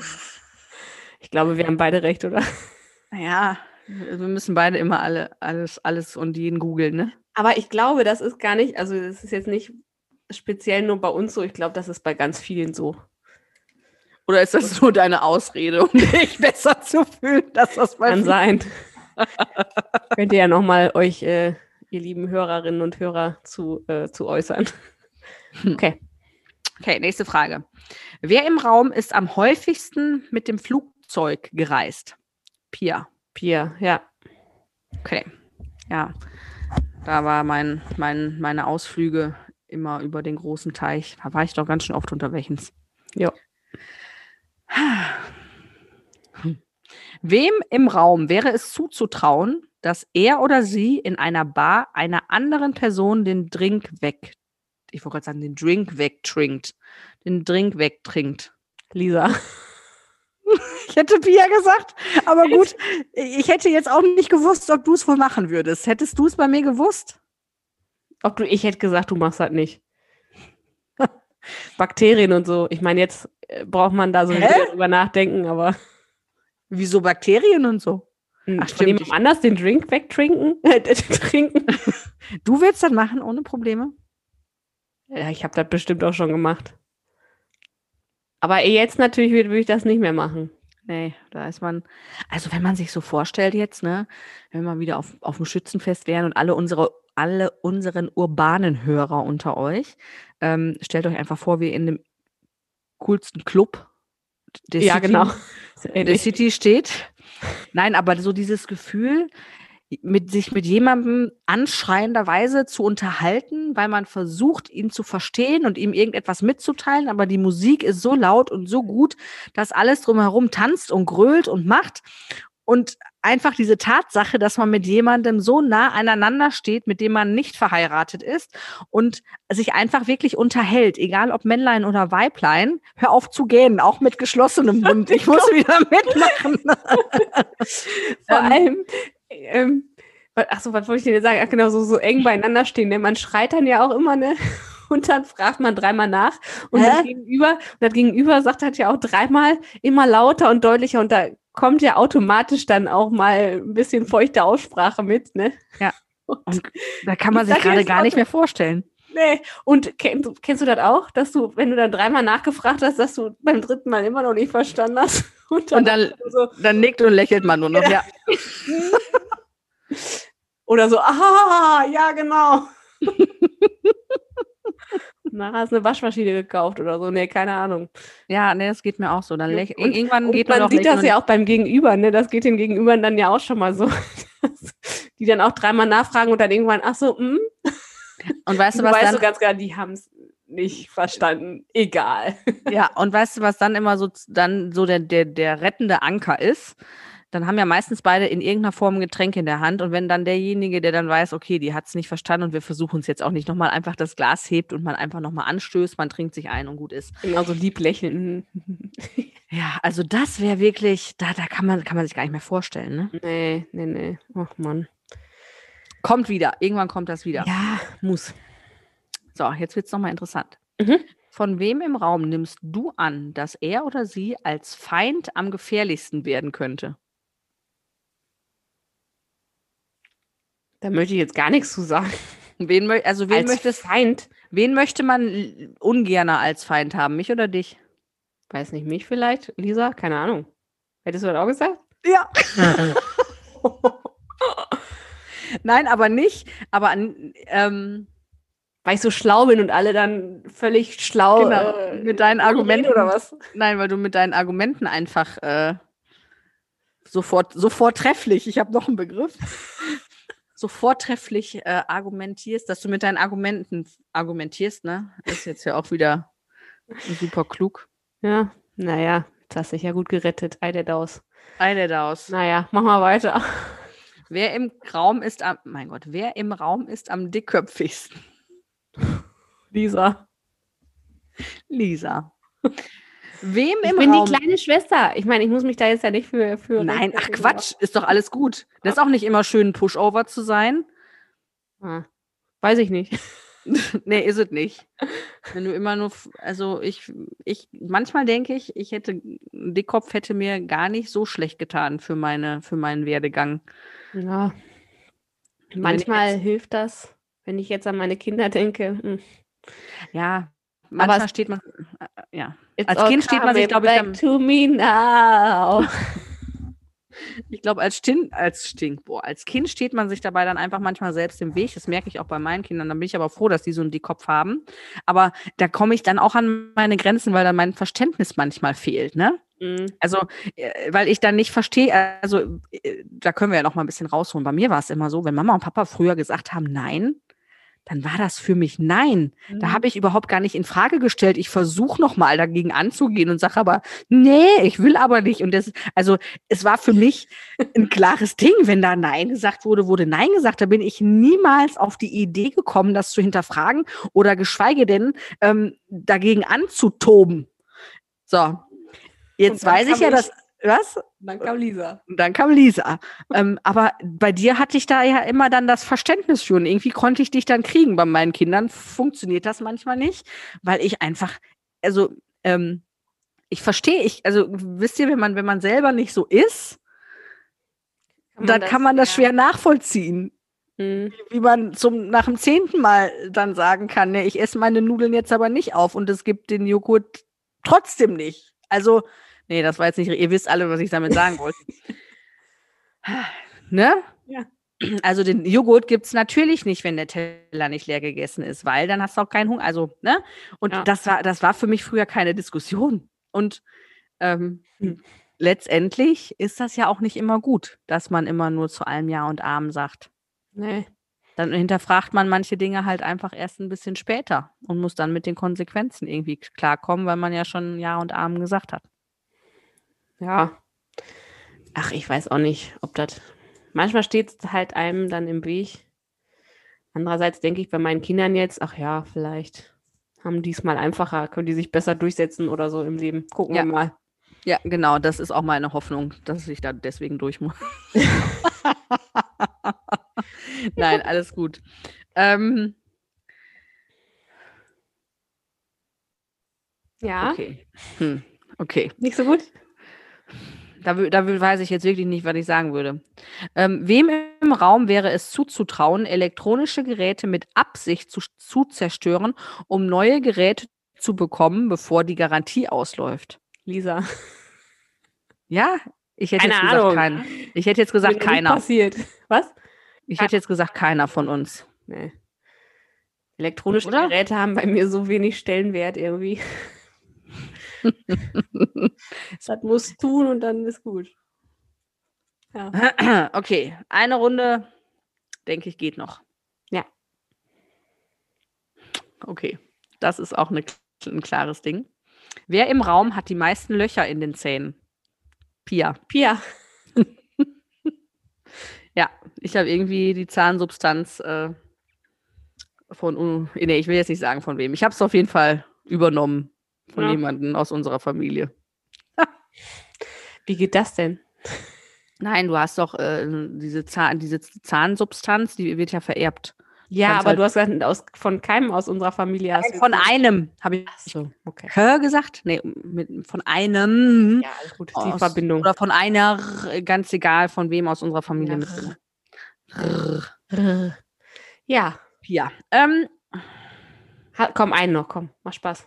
Ich glaube, wir haben beide recht, oder? Ja, wir müssen beide immer alle, alles, alles und jeden googeln, ne? Aber ich glaube, das ist gar nicht, also das ist jetzt nicht speziell nur bei uns so, ich glaube, das ist bei ganz vielen so. Oder ist das nur deine Ausrede, um dich besser zu fühlen, dass das bei Kann sein. Könnt ihr ja nochmal euch, äh, ihr lieben Hörerinnen und Hörer, zu, äh, zu äußern. Okay. Okay, nächste Frage. Wer im Raum ist am häufigsten mit dem Flugzeug gereist? Pia. Pia, ja. Okay. Ja. Da war mein, mein, meine Ausflüge immer über den großen Teich. Da war ich doch ganz schön oft unterwegs. Ja. Wem im Raum wäre es zuzutrauen, dass er oder sie in einer Bar einer anderen Person den Drink weg, ich wollte gerade sagen, den Drink wegtrinkt, den Drink wegtrinkt? Lisa. Ich hätte Pia gesagt, aber gut, ich hätte jetzt auch nicht gewusst, ob du es wohl machen würdest. Hättest du es bei mir gewusst? Ob du, ich hätte gesagt, du machst das nicht. Bakterien und so. Ich meine, jetzt äh, braucht man da so Hä? wieder drüber nachdenken, aber Wieso Bakterien und so? hm, Ach, von stimmt, jemandem anders den Drink wegtrinken? Trinken? Du willst das machen ohne Probleme? Ja, ich habe das bestimmt auch schon gemacht. Aber jetzt natürlich würde ich das nicht mehr machen. Nee, da ist man. Also, wenn man sich so vorstellt jetzt, ne, wenn wir wieder auf, auf dem Schützenfest wären und alle unsere, alle unseren urbanen Hörer unter euch, ähm, stellt euch einfach vor, wie in dem coolsten Club der ja, City, genau. der City steht. Nein, aber so dieses Gefühl, mit sich mit jemandem anschreienderweise zu unterhalten, weil man versucht, ihn zu verstehen und ihm irgendetwas mitzuteilen, aber die Musik ist so laut und so gut, dass alles drumherum tanzt und grölt und macht. Und einfach diese Tatsache, dass man mit jemandem so nah aneinander steht, mit dem man nicht verheiratet ist und sich einfach wirklich unterhält, egal ob Männlein oder Weiblein, hör auf zu gähnen, auch mit geschlossenem Mund. Ich muss wieder mitmachen. Vor allem, ähm, achso, was wollte ich denn sagen? Ach, genau, so, so eng beieinander stehen. Ne? Man schreit dann ja auch immer, ne? Und dann fragt man dreimal nach. Und das Gegenüber, und das Gegenüber sagt halt ja auch dreimal immer lauter und deutlicher. Und da kommt ja automatisch dann auch mal ein bisschen feuchte Aussprache mit, ne? Ja. Und da kann man sich gerade gar nicht mehr vorstellen. Nee. Und kennst, kennst du das auch, dass du, wenn du dann dreimal nachgefragt hast, dass du beim dritten Mal immer noch nicht verstanden hast? Und dann, und dann, so, dann nickt und lächelt man nur noch, ja. ja. Oder so, aha, ja, genau. Na, hast eine Waschmaschine gekauft oder so. Nee, keine Ahnung. Ja, nee, das geht mir auch so. Dann und, irgendwann und geht man sieht das ja auch beim Gegenüber, ne? Das geht dem Gegenüber dann ja auch schon mal so. die dann auch dreimal nachfragen und dann irgendwann, ach so, hm. Und weißt du, was weißt dann, du ganz klar, die haben es nicht verstanden. Egal. Ja, und weißt du, was dann immer so dann so der, der, der rettende Anker ist? dann haben ja meistens beide in irgendeiner Form ein Getränk in der Hand. Und wenn dann derjenige, der dann weiß, okay, die hat es nicht verstanden und wir versuchen es jetzt auch nicht nochmal einfach das Glas hebt und man einfach nochmal anstößt, man trinkt sich ein und gut ist. Genau so lieb lächeln. ja, also das wäre wirklich, da, da kann man, kann man sich gar nicht mehr vorstellen, ne? Nee, nee, nee. Ach Mann. Kommt wieder. Irgendwann kommt das wieder. Ja, muss. So, jetzt wird es nochmal interessant. Mhm. Von wem im Raum nimmst du an, dass er oder sie als Feind am gefährlichsten werden könnte? Da möchte ich jetzt gar nichts zu sagen. Wen, also wen als möchtest, Feind? Wen möchte man ungerner als Feind haben? Mich oder dich? Weiß nicht, mich vielleicht? Lisa? Keine Ahnung. Hättest du das auch gesagt? Ja. Nein, aber nicht. Aber ähm, weil ich so schlau bin und alle dann völlig schlau genau, äh, mit deinen Argumenten oder was? Nein, weil du mit deinen Argumenten einfach äh, sofort, so vortrefflich, ich habe noch einen Begriff, so vortrefflich äh, argumentierst, dass du mit deinen Argumenten argumentierst, ne? Ist jetzt ja auch wieder super klug. Ja, naja, das hast dich ja gut gerettet. Ei der Daus. Ei der Daus. Naja, mach mal weiter. Wer im Raum ist am, mein Gott, wer im Raum ist am dickköpfigsten? Lisa. Lisa. Wem ich im bin Raum? die kleine Schwester. Ich meine, ich muss mich da jetzt ja nicht für. für Nein, ach Quatsch, ist doch alles gut. Das ist auch nicht immer schön, ein Pushover zu sein. Ah, weiß ich nicht. nee, ist es nicht. Wenn du immer nur, also ich, ich, manchmal denke ich, ich hätte, ein Dickkopf hätte mir gar nicht so schlecht getan für meine, für meinen Werdegang. Ja. Manchmal hilft das, wenn ich jetzt an meine Kinder denke. Hm. Ja, manchmal Aber steht man, äh, ja. Als Kind steht man sich, glaube ich, dann, to me now. ich glaube, als, Stin als, boah, als Kind steht man sich dabei dann einfach manchmal selbst im Weg. Das merke ich auch bei meinen Kindern. Da bin ich aber froh, dass die so einen Dickkopf haben. Aber da komme ich dann auch an meine Grenzen, weil dann mein Verständnis manchmal fehlt, ne? Mhm. Also, äh, weil ich dann nicht verstehe, also äh, da können wir ja noch mal ein bisschen rausholen. Bei mir war es immer so, wenn Mama und Papa früher gesagt haben, nein, dann war das für mich nein. Mhm. Da habe ich überhaupt gar nicht in Frage gestellt. Ich versuche noch mal dagegen anzugehen und sage aber, nee, ich will aber nicht. Und das, also es war für mich ein klares Ding, wenn da Nein gesagt wurde, wurde Nein gesagt. Da bin ich niemals auf die Idee gekommen, das zu hinterfragen oder geschweige denn ähm, dagegen anzutoben. So, jetzt weiß ich ja, dass was? Dann kam Lisa. Dann kam Lisa. ähm, aber bei dir hatte ich da ja immer dann das Verständnis für und irgendwie konnte ich dich dann kriegen. Bei meinen Kindern funktioniert das manchmal nicht, weil ich einfach, also ähm, ich verstehe, ich, also wisst ihr, wenn man, wenn man selber nicht so ist, kann dann das, kann man das ja. schwer nachvollziehen. Hm. Wie, wie, man zum, nach dem zehnten Mal dann sagen kann, ne, ich esse meine Nudeln jetzt aber nicht auf und es gibt den Joghurt trotzdem nicht. Also Nee, das war jetzt nicht, ihr wisst alle, was ich damit sagen wollte. ne? Ja. Also den Joghurt gibt es natürlich nicht, wenn der Teller nicht leer gegessen ist, weil dann hast du auch keinen Hunger. Also, ne? Und ja. das war, das war für mich früher keine Diskussion. Und ähm, hm. letztendlich ist das ja auch nicht immer gut, dass man immer nur zu allem Ja und Arm sagt. Nee. Dann hinterfragt man manche Dinge halt einfach erst ein bisschen später und muss dann mit den Konsequenzen irgendwie klarkommen, weil man ja schon Ja und Arm gesagt hat. Ja. Ach, ich weiß auch nicht, ob das. Manchmal steht es halt einem dann im Weg. Andererseits denke ich bei meinen Kindern jetzt, ach ja, vielleicht haben die es mal einfacher, können die sich besser durchsetzen oder so im Leben. Gucken Ja. wir mal. Ja, genau, das ist auch meine Hoffnung, dass ich da deswegen durch muss. Nein, alles gut. Ähm, Ja, okay. Hm, okay. nicht so gut? Da, da weiß ich jetzt wirklich nicht, was ich sagen würde. Ähm, wem im Raum wäre es zuzutrauen, elektronische Geräte mit Absicht zu, zu zerstören, um neue Geräte zu bekommen, bevor die Garantie ausläuft? Lisa. Ja, ich hätte Keine jetzt gesagt Ahnung. keiner. Ich hätte jetzt gesagt keiner. passiert. Was? Ich hätte jetzt gesagt keiner von uns. Nee. Elektronische Oder? Geräte haben bei mir so wenig Stellenwert irgendwie. das muss tun und dann ist gut. Ja. Okay, eine Runde, denke ich, geht noch. Ja. Okay, das ist auch eine, ein klares Ding. Wer im Raum hat die meisten Löcher in den Zähnen? Pia. Pia. Ja, ich habe irgendwie die Zahnsubstanz äh, von, uh, nee, ich will jetzt nicht sagen von wem. Ich habe es auf jeden Fall übernommen von Ja. jemandem aus unserer Familie. Wie geht das denn? Nein, du hast doch äh, diese, Zahn, diese Zahnsubstanz, die wird ja vererbt. Ja, aber halt- du hast gesagt, aus, von keinem aus unserer Familie hast du Von gesagt. einem, habe ich so, okay. Hör gesagt? Nee, mit, von einem. Ja, gut. Die aus- Verbindung. Oder von einer, ganz egal von wem aus unserer Familie. Ja. Ja, Ja. Ähm, ha, komm, einen noch, komm, mach Spaß.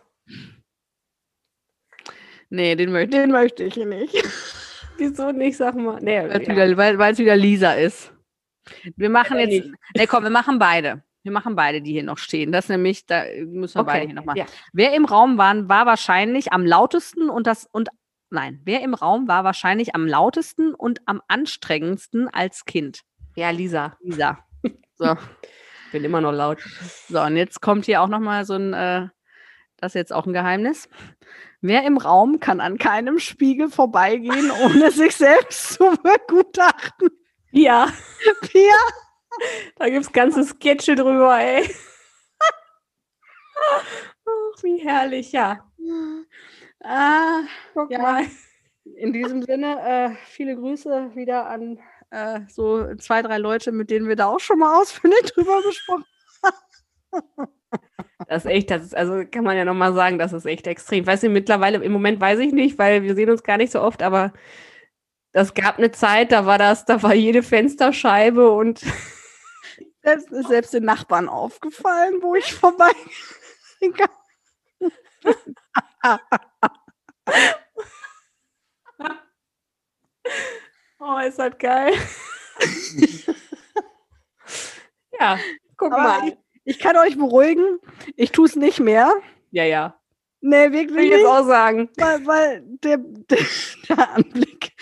Nee, den, möchte- den möchte ich nicht. Wieso nicht, sag mal. Nee, Weil es ja. wieder, weil, weil's wieder Lisa ist. Wir machen Ja, jetzt. nicht. Nee, komm, wir machen beide. Wir machen beide, die hier noch stehen. Das nämlich, da müssen wir beide okay. hier noch machen. Ja. Wer im Raum war, war wahrscheinlich am lautesten und das und nein, wer im Raum war wahrscheinlich am lautesten und am anstrengendsten als Kind? ja, Lisa, Lisa. So. bin immer noch laut. So, und jetzt kommt hier auch nochmal so ein, äh, das ist jetzt auch ein Geheimnis. Wer im Raum kann an keinem Spiegel vorbeigehen, ohne sich selbst zu begutachten? Ja, Pia? da gibt es ganze Sketche drüber, ey. Ach, wie herrlich, ja. Ah, Guck Ja. mal. in diesem Sinne, äh, viele Grüße wieder an äh, so zwei, drei Leute, mit denen wir da auch schon mal ausführlich drüber gesprochen Das ist echt, das ist, also kann man ja nochmal sagen, das ist echt extrem. Weißt du, mittlerweile, im Moment weiß ich nicht, weil wir sehen uns gar nicht so oft, aber das gab eine Zeit, da war das, da war jede Fensterscheibe und Selbst, ist selbst den Nachbarn aufgefallen, wo ich vorbei. oh, ist das geil. ja, guck Aber mal. ich, ich kann euch beruhigen, ich tue es nicht mehr. Ja, ja. Nee, Will wirklich ich jetzt auch sagen. Weil, weil der, der, der Anblick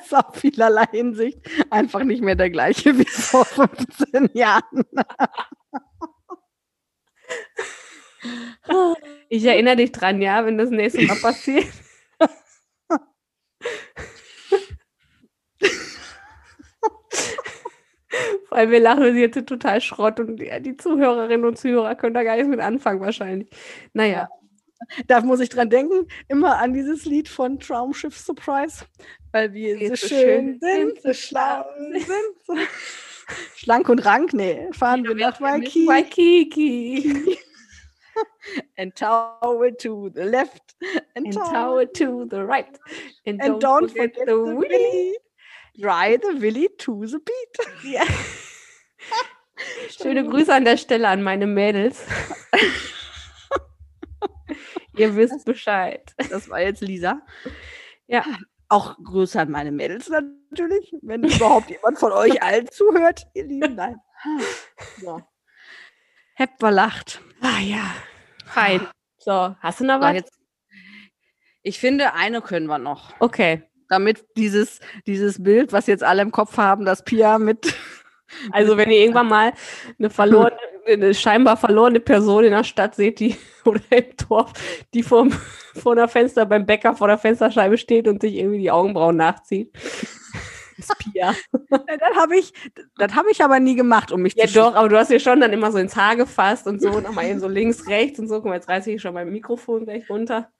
ist auf vielerlei Hinsicht einfach nicht mehr der gleiche wie vor 15 Jahren. Ich erinnere dich dran, ja, wenn das nächste Mal passiert. Weil wir lachen, wir jetzt total Schrott und die, Zuhörerinnen und Zuhörer können da gar nichts mit anfangen wahrscheinlich. Naja, Da muss ich dran denken, immer an dieses Lied von Traumschiff Surprise. Weil wir so so schön sind, so schlau sind. So schlank und rank, nee, fahren wir nach Waikiki. Waikiki. And towel to the left. And, And tower to the right. And, And don't forget the willy. Dry the willy to the beat. Ja. Schöne Grüße an der Stelle an meine Mädels. Ihr wisst Bescheid. Das war jetzt Lisa. Ja. Auch Grüße an meine Mädels natürlich, wenn überhaupt jemand von euch allen zuhört. Ihr Lieben, nein. So. Habt lacht. Ah ja, fein. So, hast du noch was? jetzt, ich finde, eine können wir noch. Okay. Damit dieses, dieses Bild, was jetzt alle im Kopf haben, dass Pia mit Also wenn ihr irgendwann mal eine verlorene, eine scheinbar verlorene Person in der Stadt seht, die oder im Dorf, die vorm, vor der Fenster beim Bäcker vor der Fensterscheibe steht und sich irgendwie die Augenbrauen nachzieht. Das Pia. das habe ich, das habe ich aber nie gemacht, um mich ja, zu doch, aber du hast dir schon dann immer so ins Haar gefasst und so, nochmal eben so links, rechts und so. Guck mal, jetzt reiße ich schon mein Mikrofon gleich runter.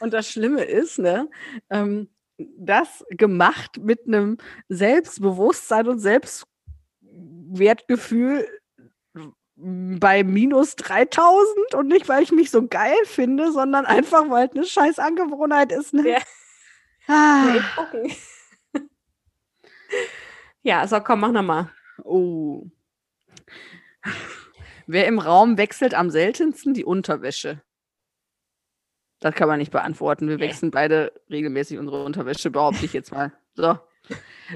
Und das Schlimme ist, ne, ähm, das gemacht mit einem Selbstbewusstsein und Selbstwertgefühl bei minus 3000 und nicht, weil ich mich so geil finde, sondern einfach, weil es eine scheiß Angewohnheit ist. Ne? Ja. Ah. ja, so komm, mach nochmal. Oh. Wer im Raum wechselt am seltensten die Unterwäsche? Das kann man nicht beantworten. Wir wechseln beide regelmäßig unsere Unterwäsche, behaupte ich jetzt mal. So.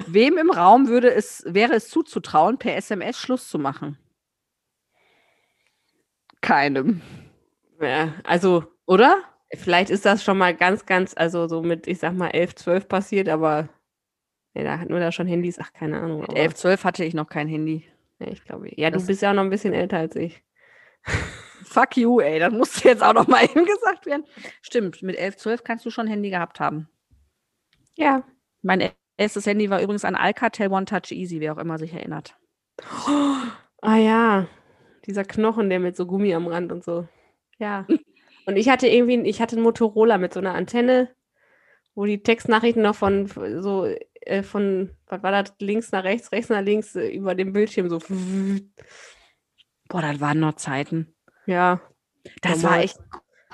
Wem im Raum würde es, wäre es zuzutrauen, per SMS Schluss zu machen? Keinem. Ja, also, oder? Vielleicht ist das schon mal ganz, ganz, also so mit, ich sag mal, 11, 12 passiert, aber ja, da hatten wir da schon Handys, ach, keine Ahnung. Mit 11, 12 hatte ich noch kein Handy. Ja, ich glaube, ja, du bist ja auch noch ein bisschen älter als ich. Fuck you, ey, das musste jetzt auch noch mal eben gesagt werden. Stimmt, mit 11, 12 kannst du schon Handy gehabt haben. Ja. Mein erstes Handy war übrigens ein Alcatel One Touch Easy, wer auch immer sich erinnert. Oh, ah ja, dieser Knochen, der mit so Gummi am Rand und so. Ja. Und ich hatte irgendwie, ich hatte einen Motorola mit so einer Antenne, wo die Textnachrichten noch von so äh, von, was war das, links nach rechts, rechts nach links äh, über dem Bildschirm so. Boah, das waren noch Zeiten. Ja. Das war echt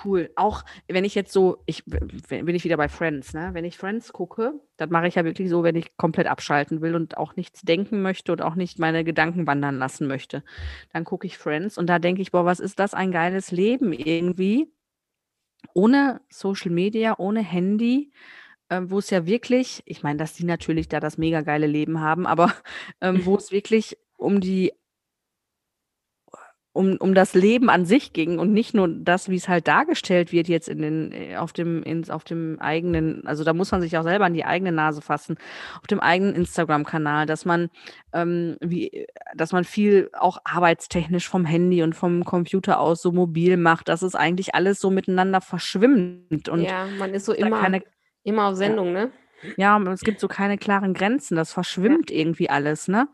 cool. Auch wenn ich jetzt so, ich bin ich wieder bei Friends, ne? Wenn ich Friends gucke, das mache ich ja wirklich so, wenn ich komplett abschalten will und auch nichts denken möchte und auch nicht meine Gedanken wandern lassen möchte. Dann gucke ich Friends und da denke ich, boah, was ist das ein geiles Leben irgendwie? Ohne Social Media, ohne Handy, äh, wo es ja wirklich, ich meine, dass die natürlich da das mega geile Leben haben, aber ähm, wo es wirklich um die um, um das Leben an sich ging und nicht nur das, wie es halt dargestellt wird jetzt in den, äh, auf dem, ins, auf dem eigenen, also da muss man sich auch selber an die eigene Nase fassen, auf dem eigenen Instagram-Kanal, dass man, ähm, wie, dass man viel auch arbeitstechnisch vom Handy und vom Computer aus so mobil macht, dass es eigentlich alles so miteinander verschwimmt. Und ja, man ist so immer, keine, immer auf Sendung, ja. ne? Ja, es gibt so keine klaren Grenzen, das verschwimmt ja. irgendwie alles, ne?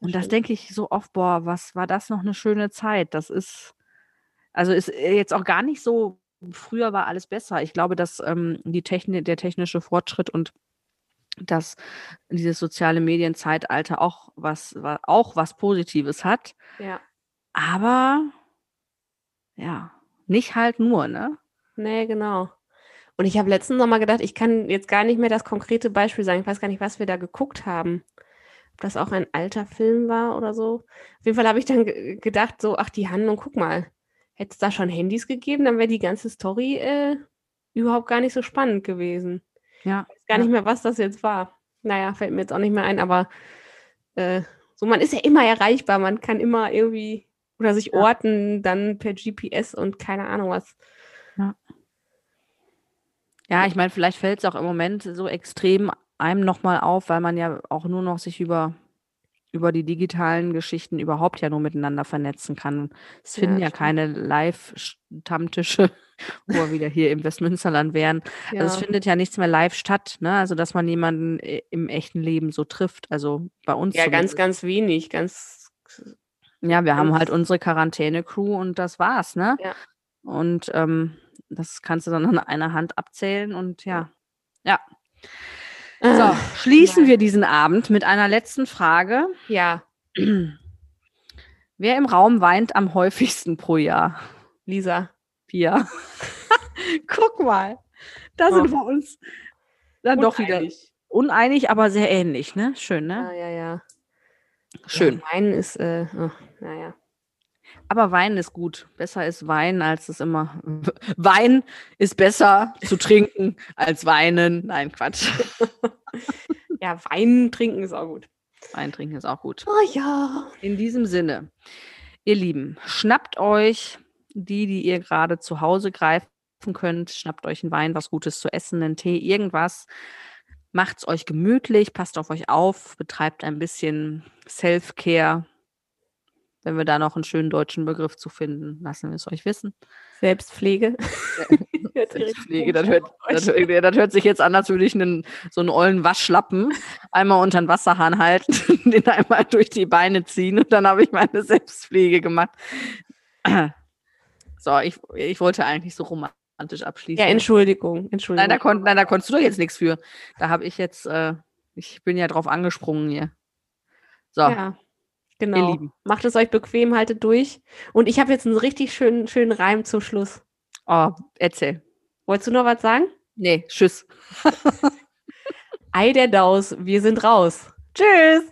Und das denke ich so oft, boah, was war das noch eine schöne Zeit? Das ist, also ist äh, jetzt auch gar nicht so, früher war alles besser. Ich glaube, dass ähm, die Technik, der technische Fortschritt und dass dieses soziale Medienzeitalter auch was, auch was Positives hat. Ja. Aber ja, nicht halt nur, ne? Nee, genau. Und ich habe letztens noch mal gedacht, ich kann jetzt gar nicht mehr das konkrete Beispiel sagen. Ich weiß gar nicht, was wir da geguckt haben das auch ein alter Film war oder so. Auf jeden Fall habe ich dann gedacht, so, ach, die Handlung, guck mal, hätte es da schon Handys gegeben, dann wäre die ganze Story äh, überhaupt gar nicht so spannend gewesen. Ja. Ich weiß gar ja. nicht mehr, was das jetzt war. Naja, fällt mir jetzt auch nicht mehr ein, aber äh, so, man ist ja immer erreichbar, man kann immer irgendwie oder sich orten, dann per GPS und keine Ahnung was. Ja. Ja, ich meine, vielleicht fällt es auch im Moment so extrem einem nochmal auf, weil man ja auch nur noch sich über, über die digitalen Geschichten überhaupt ja nur miteinander vernetzen kann. Es finden ja, ja keine Live-Stammtische, wo wir wieder hier im Westmünsterland wären. Ja. Also es findet ja nichts mehr live statt, ne? Also dass man jemanden im echten Leben so trifft. Also bei uns. Ja, ganz, ganz wenig, ganz. Ja, wir haben halt unsere Quarantäne-Crew und das war's, ne? Ja. Und ähm, das kannst du dann an einer Hand abzählen und ja. Ja. So, ah, schließen wir diesen Abend mit einer letzten Frage. Ja. Wer im Raum weint am häufigsten pro Jahr? Lisa. Pia. Guck mal. Da oh. sind wir uns dann uneinig. doch wieder uneinig, aber sehr ähnlich, ne? Schön, ne? Ja, ja, ja. Schön. Ja, Weinen ist, äh, oh, naja. Aber Wein ist gut. Besser ist Wein, als es immer. Wein ist besser zu trinken als weinen. Nein, Quatsch. ja, Wein trinken ist auch gut. Wein trinken ist auch gut. Oh ja. In diesem Sinne, ihr Lieben, schnappt euch die, die ihr gerade zu Hause greifen könnt. Schnappt euch einen Wein, was Gutes zu essen, einen Tee, irgendwas. Macht es euch gemütlich, passt auf euch auf, betreibt ein bisschen Self-Care Wenn wir da noch einen schönen deutschen Begriff zu finden, lassen wir es euch wissen. Selbstpflege. Selbstpflege, das hört, das, das hört sich jetzt an, als würde ich einen, so einen ollen Waschlappen einmal unter den Wasserhahn halten, den einmal durch die Beine ziehen und dann habe ich meine Selbstpflege gemacht. So, ich, ich wollte eigentlich so romantisch abschließen. Ja, Entschuldigung, Entschuldigung. Nein, da, kon, nein, da konntest du doch jetzt nichts für. Da habe ich jetzt, äh, ich bin ja drauf angesprungen hier. So. Ja, genau. Macht es euch bequem, haltet durch. Und ich habe jetzt einen richtig schönen, schönen Reim zum Schluss. Oh, erzähl. Wolltest du noch was sagen? Nee, tschüss. Ei der Daus, wir sind raus. Tschüss.